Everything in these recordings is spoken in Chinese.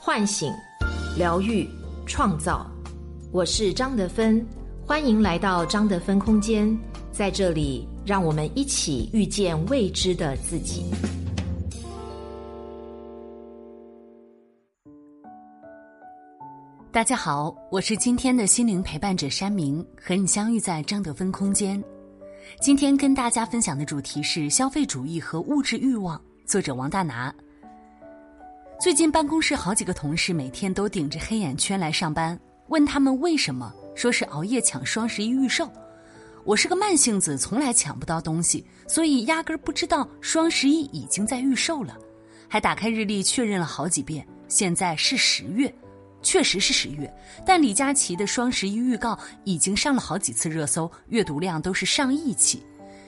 唤醒、疗愈、创造。我是张德芬，欢迎来到张德芬空间。在这里，让我们一起遇见未知的自己。大家好，我是今天的心灵陪伴者山明，和你相遇在张德芬空间。今天跟大家分享的主题是消费主义和物质欲望，作者王大拿。最近办公室好几个同事每天都顶着黑眼圈来上班，问他们为什么，说是熬夜抢双十一预售。我是个慢性子，从来抢不到东西，所以压根儿不知道双十一已经在预售了，还打开日历确认了好几遍。现在是十月，确实是十月，但李佳琦的双十一预告已经上了好几次热搜，阅读量都是上亿起，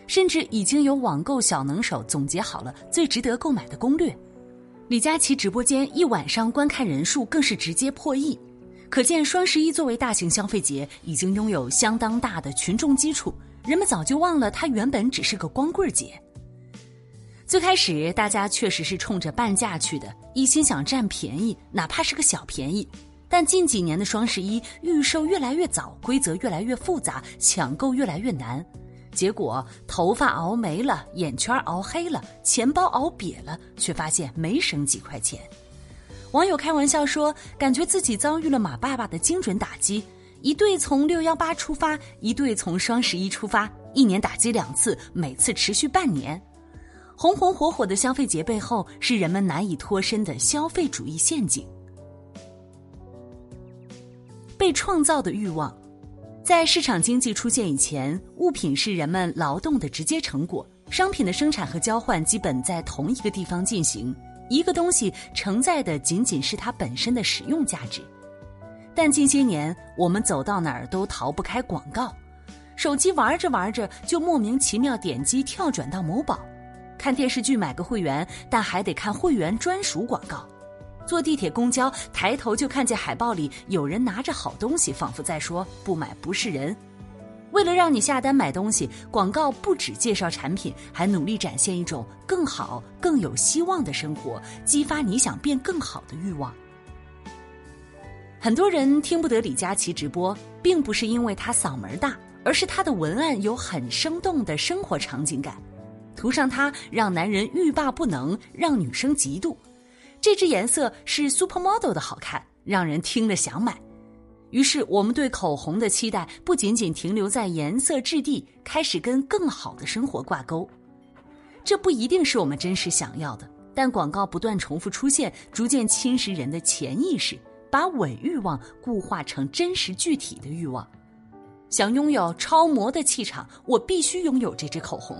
甚至已经有网购小能手总结好了最值得购买的攻略。李佳琦直播间一晚上观看人数更是直接破亿，可见双十一作为大型消费节，已经拥有相当大的群众基础。人们早就忘了它原本只是个光棍节。最开始大家确实是冲着半价去的，一心想占便宜，哪怕是个小便宜。但近几年的双十一预售越来越早，规则越来越复杂，抢购越来越难。结果头发熬没了，眼圈熬黑了，钱包熬瘪了，却发现没省几块钱。网友开玩笑说：“感觉自己遭遇了马爸爸的精准打击，一对从六幺八出发，一对从双十一出发，一年打击两次，每次持续半年。红红火火的消费节背后，是人们难以脱身的消费主义陷阱，被创造的欲望。”在市场经济出现以前，物品是人们劳动的直接成果，商品的生产和交换基本在同一个地方进行。一个东西承载的仅仅是它本身的使用价值。但近些年，我们走到哪儿都逃不开广告，手机玩着玩着就莫名其妙点击跳转到某宝，看电视剧买个会员，但还得看会员专属广告。坐地铁、公交，抬头就看见海报里有人拿着好东西，仿佛在说“不买不是人”。为了让你下单买东西，广告不只介绍产品，还努力展现一种更好、更有希望的生活，激发你想变更好的欲望。很多人听不得李佳琦直播，并不是因为他嗓门大，而是他的文案有很生动的生活场景感，涂上它让男人欲罢不能，让女生嫉妒。这支颜色是 supermodel 的好看，让人听了想买。于是，我们对口红的期待不仅仅停留在颜色质地，开始跟更好的生活挂钩。这不一定是我们真实想要的，但广告不断重复出现，逐渐侵蚀人的潜意识，把伪欲望固化成真实具体的欲望。想拥有超模的气场，我必须拥有这支口红；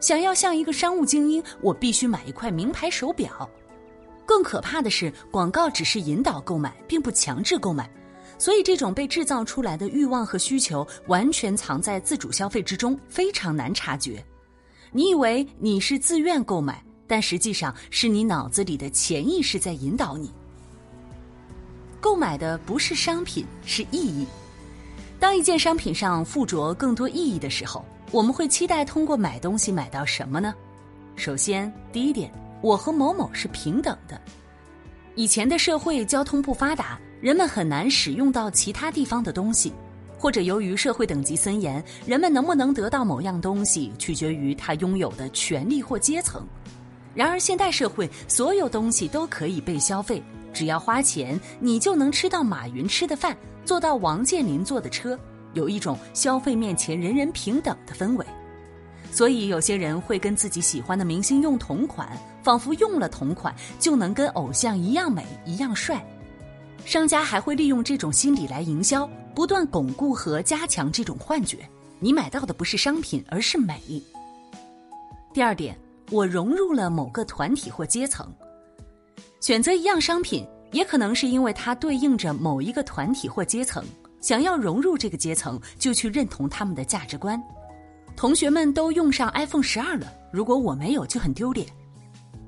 想要像一个商务精英，我必须买一块名牌手表。更可怕的是，广告只是引导购买，并不强制购买，所以这种被制造出来的欲望和需求完全藏在自主消费之中，非常难察觉。你以为你是自愿购买，但实际上是你脑子里的潜意识在引导你。购买的不是商品，是意义。当一件商品上附着更多意义的时候，我们会期待通过买东西买到什么呢？首先，第一点。我和某某是平等的。以前的社会交通不发达，人们很难使用到其他地方的东西，或者由于社会等级森严，人们能不能得到某样东西取决于他拥有的权利或阶层。然而现代社会，所有东西都可以被消费，只要花钱，你就能吃到马云吃的饭，坐到王健林坐的车，有一种消费面前人人平等的氛围。所以有些人会跟自己喜欢的明星用同款。仿佛用了同款就能跟偶像一样美一样帅，商家还会利用这种心理来营销，不断巩固和加强这种幻觉。你买到的不是商品，而是美。第二点，我融入了某个团体或阶层，选择一样商品，也可能是因为它对应着某一个团体或阶层，想要融入这个阶层，就去认同他们的价值观。同学们都用上 iPhone 十二了，如果我没有，就很丢脸。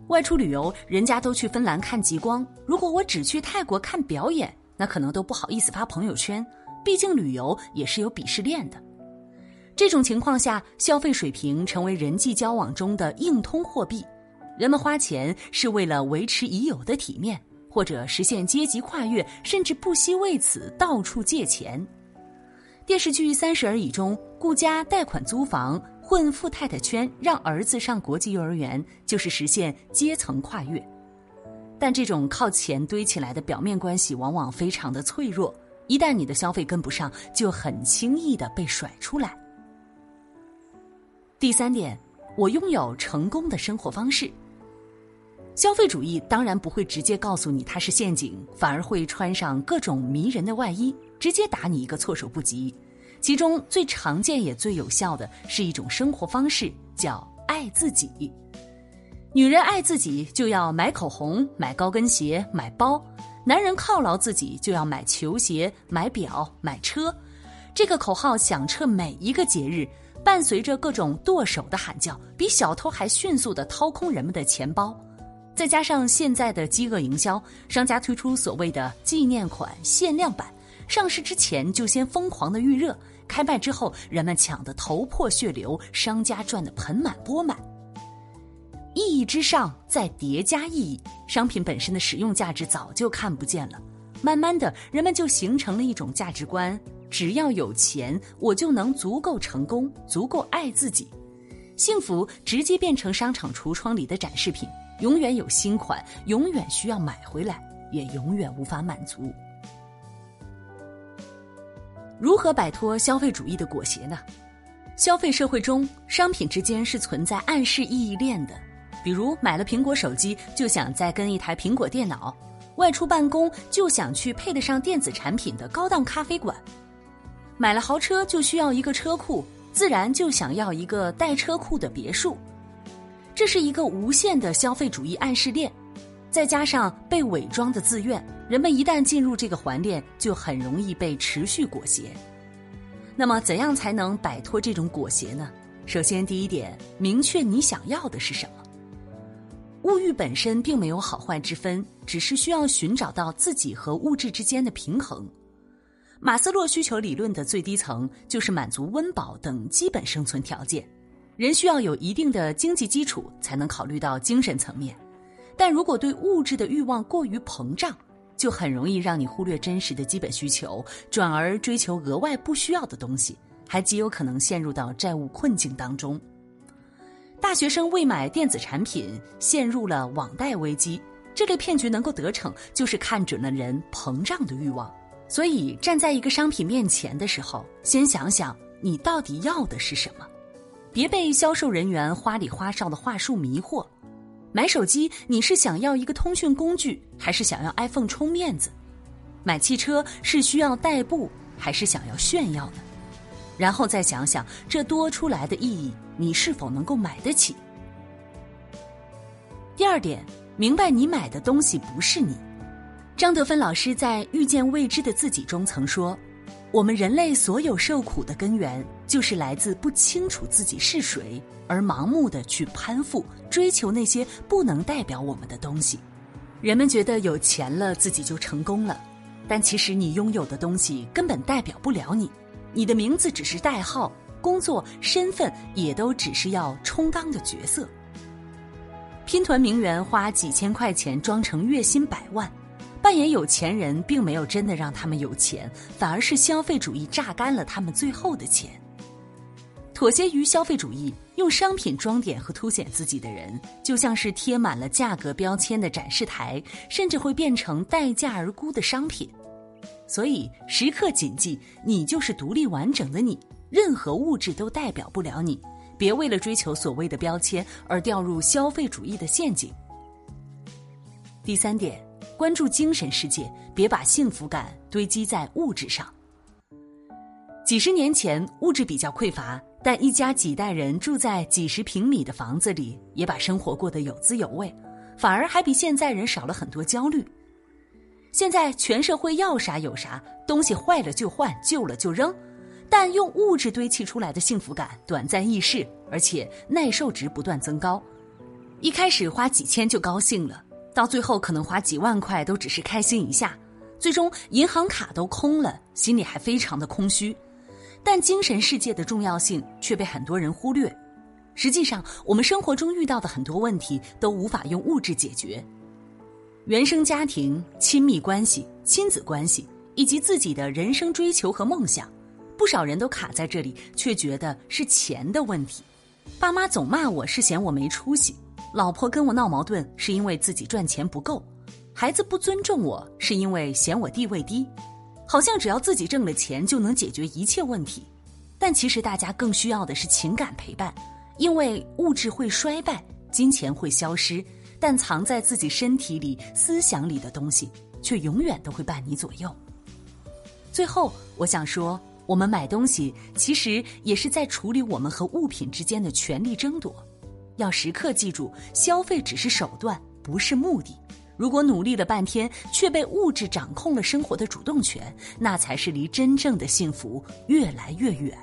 外出旅游，人家都去芬兰看极光，如果我只去泰国看表演，那可能都不好意思发朋友圈。毕竟旅游也是有鄙视链的。这种情况下，消费水平成为人际交往中的硬通货币。人们花钱是为了维持已有的体面，或者实现阶级跨越，甚至不惜为此到处借钱。电视剧《三十而已》中，顾家贷款租房，混富太太圈，让儿子上国际幼儿园，就是实现阶层跨越。但这种靠钱堆起来的表面关系，往往非常的脆弱，一旦你的消费跟不上，就很轻易的被甩出来。第三点，我拥有成功的生活方式。消费主义当然不会直接告诉你它是陷阱，反而会穿上各种迷人的外衣，直接打你一个措手不及。其中最常见也最有效的是一种生活方式，叫爱自己。女人爱自己就要买口红、买高跟鞋、买包；男人犒劳自己就要买球鞋、买表、买车。这个口号响彻每一个节日，伴随着各种剁手的喊叫，比小偷还迅速的掏空人们的钱包。再加上现在的饥饿营销，商家推出所谓的纪念款、限量版，上市之前就先疯狂的预热，开卖之后人们抢得头破血流，商家赚得盆满钵满。意义之上再叠加意义，商品本身的使用价值早就看不见了。慢慢的，人们就形成了一种价值观：只要有钱，我就能足够成功，足够爱自己，幸福直接变成商场橱窗里的展示品。永远有新款，永远需要买回来，也永远无法满足。如何摆脱消费主义的裹挟呢？消费社会中，商品之间是存在暗示意义链的。比如买了苹果手机，就想再跟一台苹果电脑；外出办公，就想去配得上电子产品的高档咖啡馆；买了豪车，就需要一个车库，自然就想要一个带车库的别墅。这是一个无限的消费主义暗示链，再加上被伪装的自愿，人们一旦进入这个环链，就很容易被持续裹挟。那么，怎样才能摆脱这种裹挟呢？首先，第一点，明确你想要的是什么。物欲本身并没有好坏之分，只是需要寻找到自己和物质之间的平衡。马斯洛需求理论的最低层就是满足温饱等基本生存条件。人需要有一定的经济基础，才能考虑到精神层面。但如果对物质的欲望过于膨胀，就很容易让你忽略真实的基本需求，转而追求额外不需要的东西，还极有可能陷入到债务困境当中。大学生为买电子产品陷入了网贷危机，这类骗局能够得逞，就是看准了人膨胀的欲望。所以，站在一个商品面前的时候，先想想你到底要的是什么。别被销售人员花里花哨的话术迷惑。买手机，你是想要一个通讯工具，还是想要 iPhone 充面子？买汽车是需要代步，还是想要炫耀呢？然后再想想这多出来的意义，你是否能够买得起？第二点，明白你买的东西不是你。张德芬老师在《遇见未知的自己》中曾说。我们人类所有受苦的根源，就是来自不清楚自己是谁，而盲目的去攀附、追求那些不能代表我们的东西。人们觉得有钱了自己就成功了，但其实你拥有的东西根本代表不了你。你的名字只是代号，工作、身份也都只是要充当的角色。拼团名媛花几千块钱装成月薪百万。扮演有钱人，并没有真的让他们有钱，反而是消费主义榨干了他们最后的钱。妥协于消费主义，用商品装点和凸显自己的人，就像是贴满了价格标签的展示台，甚至会变成待价而沽的商品。所以，时刻谨记，你就是独立完整的你，任何物质都代表不了你。别为了追求所谓的标签而掉入消费主义的陷阱。第三点。关注精神世界，别把幸福感堆积在物质上。几十年前，物质比较匮乏，但一家几代人住在几十平米的房子里，也把生活过得有滋有味，反而还比现在人少了很多焦虑。现在全社会要啥有啥，东西坏了就换，旧了就扔，但用物质堆砌出来的幸福感短暂易逝，而且耐受值不断增高。一开始花几千就高兴了。到最后，可能花几万块都只是开心一下，最终银行卡都空了，心里还非常的空虚。但精神世界的重要性却被很多人忽略。实际上，我们生活中遇到的很多问题都无法用物质解决。原生家庭、亲密关系、亲子关系，以及自己的人生追求和梦想，不少人都卡在这里，却觉得是钱的问题。爸妈总骂我是嫌我没出息，老婆跟我闹矛盾是因为自己赚钱不够，孩子不尊重我是因为嫌我地位低，好像只要自己挣了钱就能解决一切问题。但其实大家更需要的是情感陪伴，因为物质会衰败，金钱会消失。但藏在自己身体里、思想里的东西，却永远都会伴你左右。最后，我想说，我们买东西其实也是在处理我们和物品之间的权力争夺。要时刻记住，消费只是手段，不是目的。如果努力了半天，却被物质掌控了生活的主动权，那才是离真正的幸福越来越远。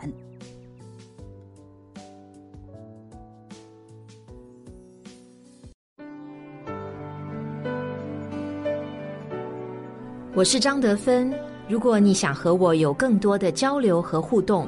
我是张德芬。如果你想和我有更多的交流和互动，